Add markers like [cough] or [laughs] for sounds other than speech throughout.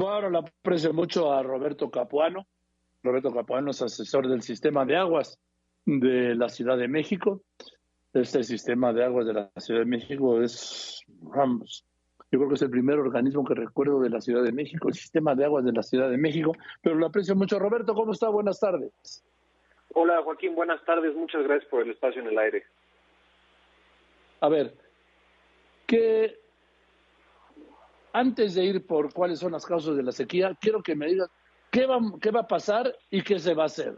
Bueno, le aprecio mucho a Roberto Capuano. Roberto Capuano es asesor del sistema de aguas de la Ciudad de México. Este sistema de aguas de la Ciudad de México es, vamos, yo creo que es el primer organismo que recuerdo de la Ciudad de México, el sistema de aguas de la Ciudad de México. Pero lo aprecio mucho. Roberto, ¿cómo está? Buenas tardes. Hola Joaquín, buenas tardes. Muchas gracias por el espacio en el aire. A ver, que antes de ir por cuáles son las causas de la sequía, quiero que me digas qué va, qué va a pasar y qué se va a hacer.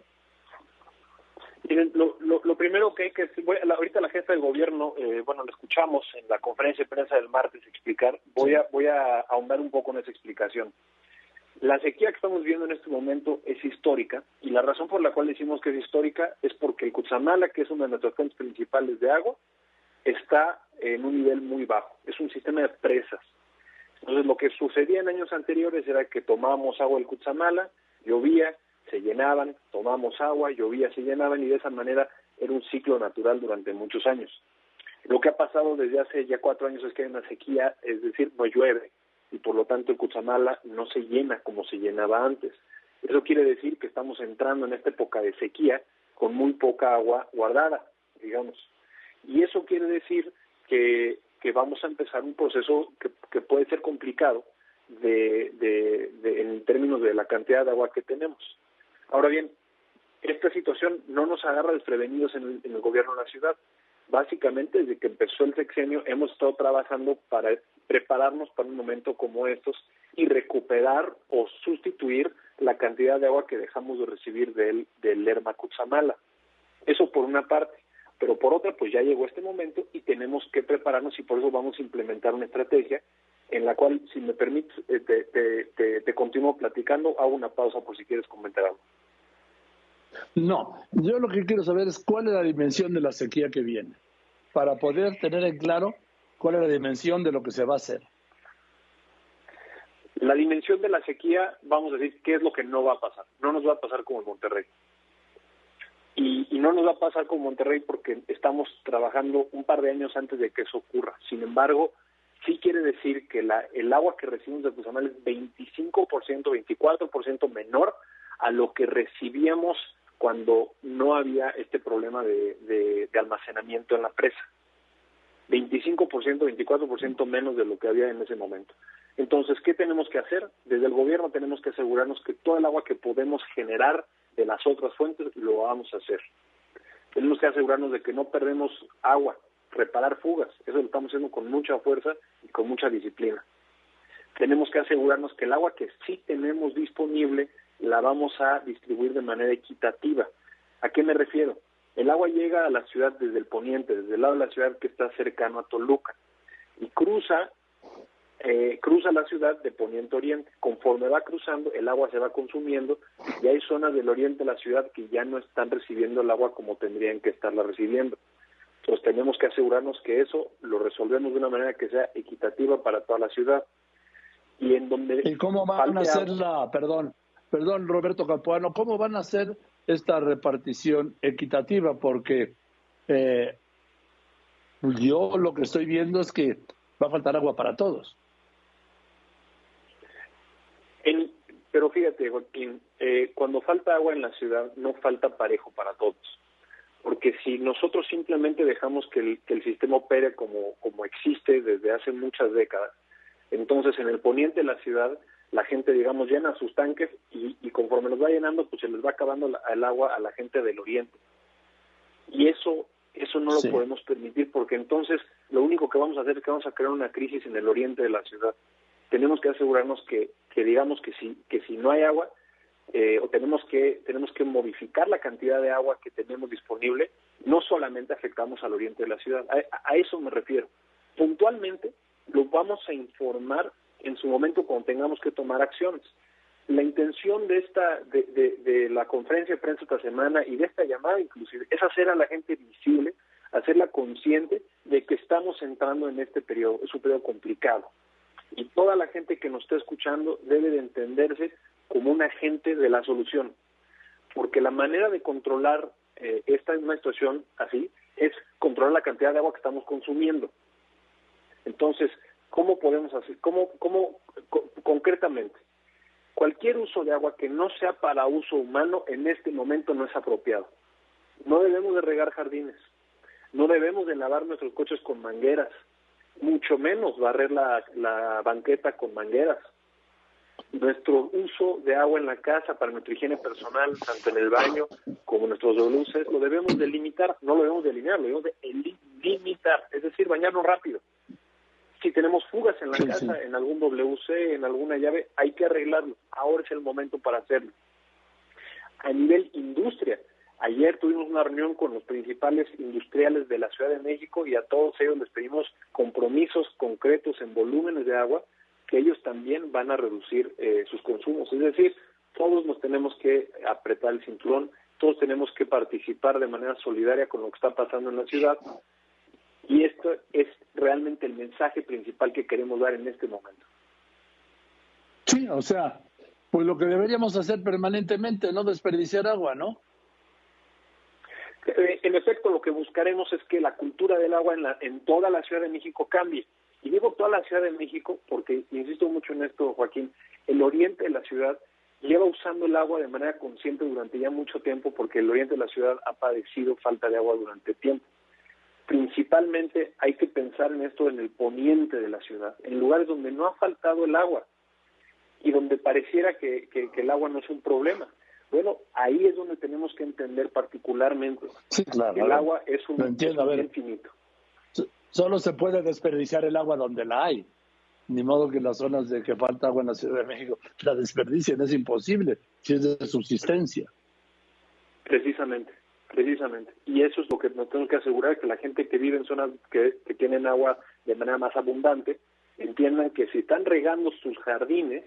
Miren, lo, lo, primero que hay que voy, ahorita la jefa del gobierno, eh, bueno, lo escuchamos en la conferencia de prensa del martes explicar, voy a voy a ahondar un poco en esa explicación. La sequía que estamos viendo en este momento es histórica y la razón por la cual decimos que es histórica es porque el Cutzamala, que es una de nuestras fuentes principales de agua, está en un nivel muy bajo. Es un sistema de presas. Entonces, lo que sucedía en años anteriores era que tomábamos agua del Cutzamala, llovía, se llenaban, tomábamos agua, llovía, se llenaban y de esa manera era un ciclo natural durante muchos años. Lo que ha pasado desde hace ya cuatro años es que hay una sequía, es decir, no llueve y por lo tanto el Cutzamala no se llena como se llenaba antes. Eso quiere decir que estamos entrando en esta época de sequía con muy poca agua guardada, digamos. Y eso quiere decir que, que vamos a empezar un proceso que, que puede ser complicado de, de, en términos de la cantidad de agua que tenemos. Ahora bien, esta situación no nos agarra desprevenidos en el, gobierno de la ciudad. Básicamente, desde que empezó el sexenio, hemos estado trabajando para prepararnos para un momento como estos y recuperar o sustituir la cantidad de agua que dejamos de recibir del, del Lerma. Eso por una parte pero por otra, pues ya llegó este momento y tenemos que prepararnos y por eso vamos a implementar una estrategia en la cual, si me permites, eh, te, te, te, continúo platicando, hago una pausa por si quieres comentar algo. No, yo lo que quiero saber es cuál es la dimensión de la sequía que viene, para poder tener en claro cuál es la dimensión de lo que se va a hacer. La dimensión de la sequía, vamos a decir, ¿qué es lo que no va a pasar? No nos va a pasar como en Monterrey. Y, y, no nos va a pasar con Monterrey porque estamos trabajando un par de años antes de que eso ocurra. Sin embargo, sí quiere decir que la, el agua que recibimos de Cuzamal es 25%, 24% menor a lo que recibíamos cuando no había este problema de, de, de almacenamiento en la presa. 25%, 24% menos de lo que había en ese momento. Entonces, ¿qué tenemos que hacer? Desde el gobierno tenemos que asegurarnos que todo el agua que podemos generar de las otras fuentes, lo vamos a hacer. Tenemos que asegurarnos de que no perdemos agua, reparar fugas, eso lo estamos haciendo con mucha fuerza y con mucha disciplina. Tenemos que asegurarnos que el agua que sí tenemos disponible la vamos a distribuir de manera equitativa. ¿A qué me refiero? El agua llega a la ciudad desde el poniente, desde el lado de la ciudad que está cercano a Toluca, y cruza eh, cruza la ciudad de poniente a oriente. Conforme va cruzando, el agua se va consumiendo y hay zonas del oriente de la ciudad que ya no están recibiendo el agua como tendrían que estarla recibiendo. Entonces tenemos que asegurarnos que eso lo resolvemos de una manera que sea equitativa para toda la ciudad. Y en donde ¿Y cómo van a hacer la, perdón, perdón Roberto Capuano, cómo van a hacer esta repartición equitativa? Porque eh, yo lo que estoy viendo es que va a faltar agua para todos. En, pero fíjate, Joaquín, eh, cuando falta agua en la ciudad, no falta parejo para todos. Porque si nosotros simplemente dejamos que el, que el sistema opere como, como existe desde hace muchas décadas, entonces en el poniente de la ciudad la gente, digamos, llena sus tanques y, y conforme los va llenando, pues se les va acabando la, el agua a la gente del oriente. Y eso eso no lo sí. podemos permitir porque entonces lo único que vamos a hacer es que vamos a crear una crisis en el oriente de la ciudad tenemos que asegurarnos que, digamos que si, que si no hay agua, eh, o tenemos que, tenemos que modificar la cantidad de agua que tenemos disponible, no solamente afectamos al oriente de la ciudad, a, a eso me refiero. Puntualmente lo vamos a informar en su momento cuando tengamos que tomar acciones. La intención de esta, de, de, de, la conferencia de prensa esta semana y de esta llamada inclusive es hacer a la gente visible, hacerla consciente de que estamos entrando en este periodo, es un periodo complicado y toda la gente que nos está escuchando debe de entenderse como un agente de la solución, porque la manera de controlar eh, esta una situación así es controlar la cantidad de agua que estamos consumiendo. Entonces, ¿cómo podemos hacer? ¿Cómo, cómo co concretamente? Cualquier uso de agua que no sea para uso humano en este momento no es apropiado. No debemos de regar jardines, no debemos de lavar nuestros coches con mangueras, mucho menos barrer la, la banqueta con mangueras. Nuestro uso de agua en la casa para nuestra higiene personal, tanto en el baño como en nuestros luces, lo debemos de limitar, no lo debemos de eliminar, lo debemos de limitar, es decir, bañarnos rápido. Si tenemos fugas en la casa, en algún WC, en alguna llave, hay que arreglarlo. Ahora es el momento para hacerlo. A nivel industria, ayer tuvimos una reunión con los principales industriales de la Ciudad de México y a todos ellos les pedimos compromisos concretos en volúmenes de agua que ellos también van a reducir eh, sus consumos. Es decir, todos nos tenemos que apretar el cinturón, todos tenemos que participar de manera solidaria con lo que está pasando en la ciudad y esto es realmente el mensaje principal que queremos dar en este momento. Sí, o sea, pues lo que deberíamos hacer permanentemente, no desperdiciar agua, ¿no? Eh, en efecto, lo que buscaremos es que la cultura del agua en, la, en toda la Ciudad de México cambie. Y digo toda la Ciudad de México porque, insisto mucho en esto, Joaquín, el oriente de la ciudad lleva usando el agua de manera consciente durante ya mucho tiempo porque el oriente de la ciudad ha padecido falta de agua durante tiempo principalmente hay que pensar en esto en el poniente de la ciudad, en lugares donde no ha faltado el agua y donde pareciera que, el agua no es un problema. Bueno, ahí es donde tenemos que entender particularmente que el agua es un entiendo, infinito. Solo se puede desperdiciar el agua donde la hay. Ni modo que las zonas de que falta agua en la Ciudad de México [laughs] la desperdicien, es imposible, si es de subsistencia. Precisamente. Precisamente. Y eso es lo que nos tenemos que asegurar, que la gente que vive en zonas que, tienen agua de manera más abundante, entiendan que si están regando sus jardines,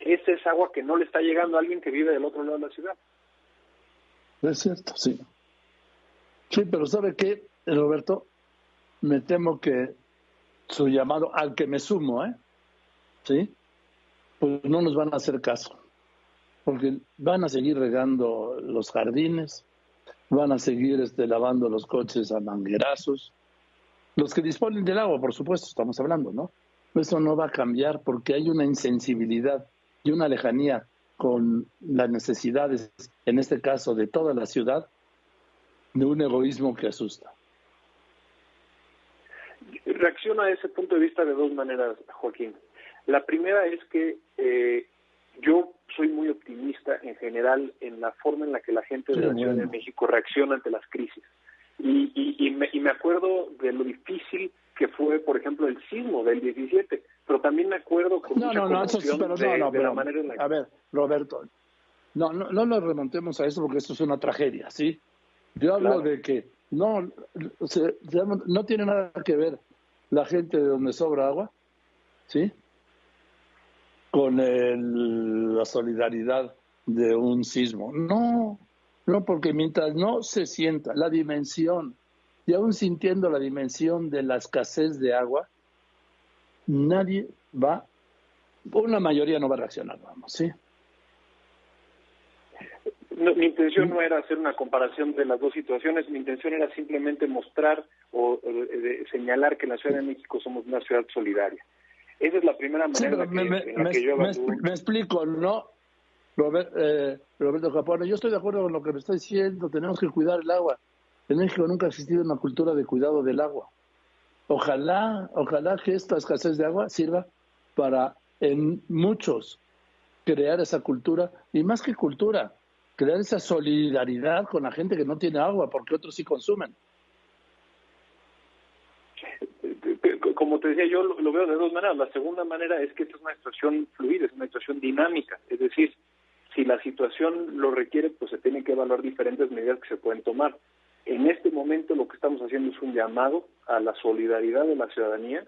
esa es agua que no le está llegando a alguien que vive del otro lado de la ciudad. Es cierto, sí. Sí, pero ¿sabe qué, Roberto? Me temo que su llamado, al que me sumo, ¿eh? ¿Sí? Pues no nos van a hacer caso. Porque van a seguir regando los jardines, van a seguir este, lavando los coches a manguerazos. Los que disponen del agua, por supuesto, estamos hablando, ¿no? Eso no va a cambiar porque hay una insensibilidad y una lejanía con las necesidades, en este caso de toda la ciudad, de un egoísmo que asusta. Reacciono a ese punto de vista de dos maneras, Joaquín. La primera es que eh, yo soy muy optimista en general en la forma en la que la gente de la Ciudad de México reacciona ante las crisis. Y, y, me, y me acuerdo de lo difícil que fue, por ejemplo, el sismo del 17, pero también me acuerdo con mucha no, no, de, la manera en la que... A ver, Roberto, no, no, no nos remontemos a eso porque esto es una tragedia, ¿sí? Yo hablo de que no, no tiene nada que ver la gente de donde sobra agua, ¿sí? con el, la solidaridad de un sismo. No, no, porque mientras no se sienta la dimensión, y aún sintiendo la dimensión de la escasez de agua, nadie va, una mayoría no va a reaccionar, vamos, ¿sí? mi intención no era hacer una comparación de las dos situaciones, mi intención era simplemente mostrar o señalar que en la Ciudad de México somos una ciudad solidaria. Esa es la primera manera en, la que, yo me, me, explico, ¿no? Robert, eh, Roberto Capone, yo estoy de acuerdo con lo que me está diciendo, tenemos que cuidar el agua. En México nunca ha existido una cultura de cuidado del agua. Ojalá, ojalá que esta escasez de agua sirva para en muchos crear esa cultura y más que cultura, crear esa solidaridad con la gente que no tiene agua porque otros sí consumen. como te decía, yo lo, veo de dos maneras. La segunda manera es que esta es una situación fluida, es una situación dinámica. Es decir, si la situación lo requiere, pues se tienen que evaluar diferentes medidas que se pueden tomar. En este momento lo que estamos haciendo es un llamado a la solidaridad de la ciudadanía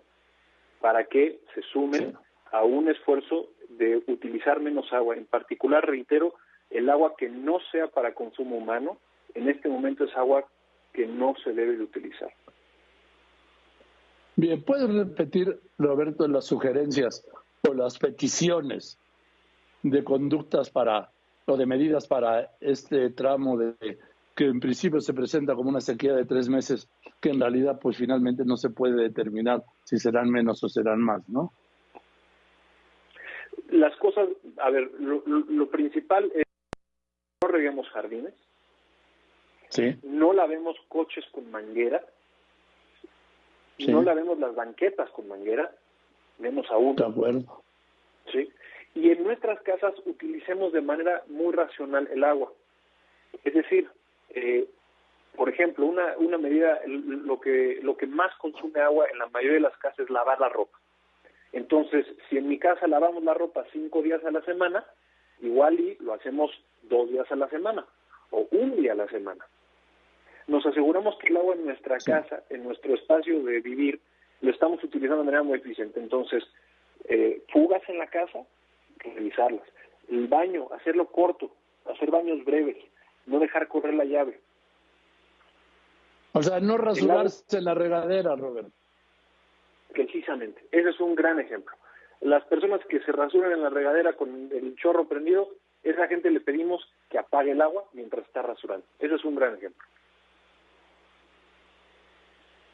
para que se sumen a un esfuerzo de utilizar menos agua. En particular, reitero, el agua que no sea para consumo humano, en este momento es agua que no se debe de utilizar. Bien, ¿puedes repetir, Roberto, las sugerencias o las peticiones de conductas para o de medidas para este tramo de que en principio se presenta como una sequía de tres meses, que en realidad pues finalmente no se puede determinar si serán menos o serán más, ¿no? Las cosas, a ver, lo, principal es no reguemos jardines, sí. no lavemos coches con manguera, no lavemos las banquetas con manguera, vemos aún. De acuerdo. Sí. Y en nuestras casas utilicemos de manera muy racional el agua. Es decir, eh, por ejemplo, una, una medida, lo que, lo que más consume agua en la mayoría de las casas es lavar la ropa. Entonces, si en mi casa lavamos la ropa cinco días a la semana, igual y lo hacemos dos días a la semana o un día a la semana. Nos aseguramos que el agua en nuestra casa, en nuestro espacio de vivir, lo estamos utilizando de manera muy eficiente. Entonces, eh, fugas en la casa, revisarlas. El baño, hacerlo corto, hacer baños breves, no dejar correr la llave. O sea, no rasurarse en la regadera, Robert. Precisamente, ese es un gran ejemplo. Las personas que se rasuran en la regadera con el chorro prendido, esa gente le pedimos que apague el agua mientras está rasurando. Ese es un gran ejemplo.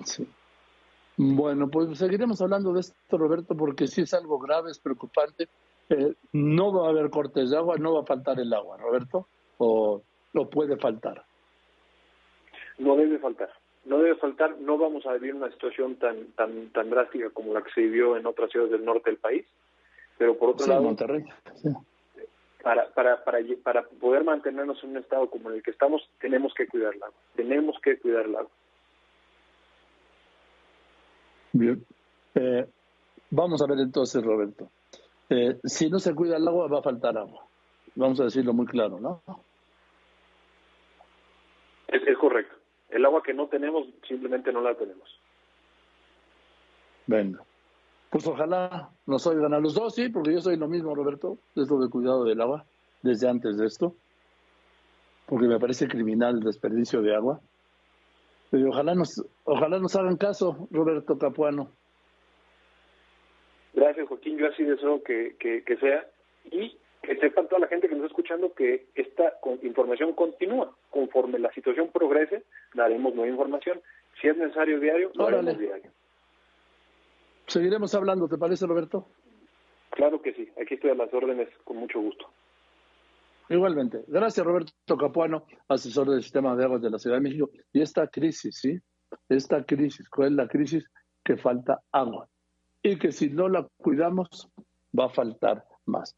Sí. Bueno, pues seguiremos hablando de esto, Roberto, porque sí es algo grave, es preocupante. Eh, no va a haber cortes de agua, no va a faltar el agua, Roberto, o, lo puede faltar. No debe faltar, no debe faltar. No vamos a vivir una situación tan tan tan drástica como la que se vivió en otras ciudades del norte del país, pero por otro lado, Monterrey. Para, para, para, para poder mantenernos en un estado como en el que estamos, tenemos que cuidar el agua. Tenemos que cuidar el agua. Bien. Eh, vamos a ver entonces, Roberto. Eh, si no se cuida el agua, va a faltar agua. Vamos a decirlo muy claro, ¿no? Es, es correcto. El agua que no tenemos, simplemente no la tenemos. Venga. Pues ojalá nos oigan a los dos, sí, porque yo soy lo mismo, Roberto, es lo de cuidado del agua, desde antes de esto, porque me parece criminal el desperdicio de agua. Pero ojalá nos, ojalá nos hagan caso, Roberto Capuano. Gracias, Joaquín. Yo así deseo que, que, sea. Y que sepan toda la gente que nos está escuchando que esta información continúa. Conforme la situación progrese, daremos nueva información. Si es necesario diario, lo haremos diario. Seguiremos hablando, ¿te parece, Roberto? Claro que sí. Aquí estoy a las órdenes con mucho gusto. Igualmente. Gracias, Roberto Capuano, asesor del sistema de aguas de la Ciudad de México. Y esta crisis, ¿sí? Esta crisis, ¿cuál es la crisis? Que falta agua. Y que si no la cuidamos, va a faltar más.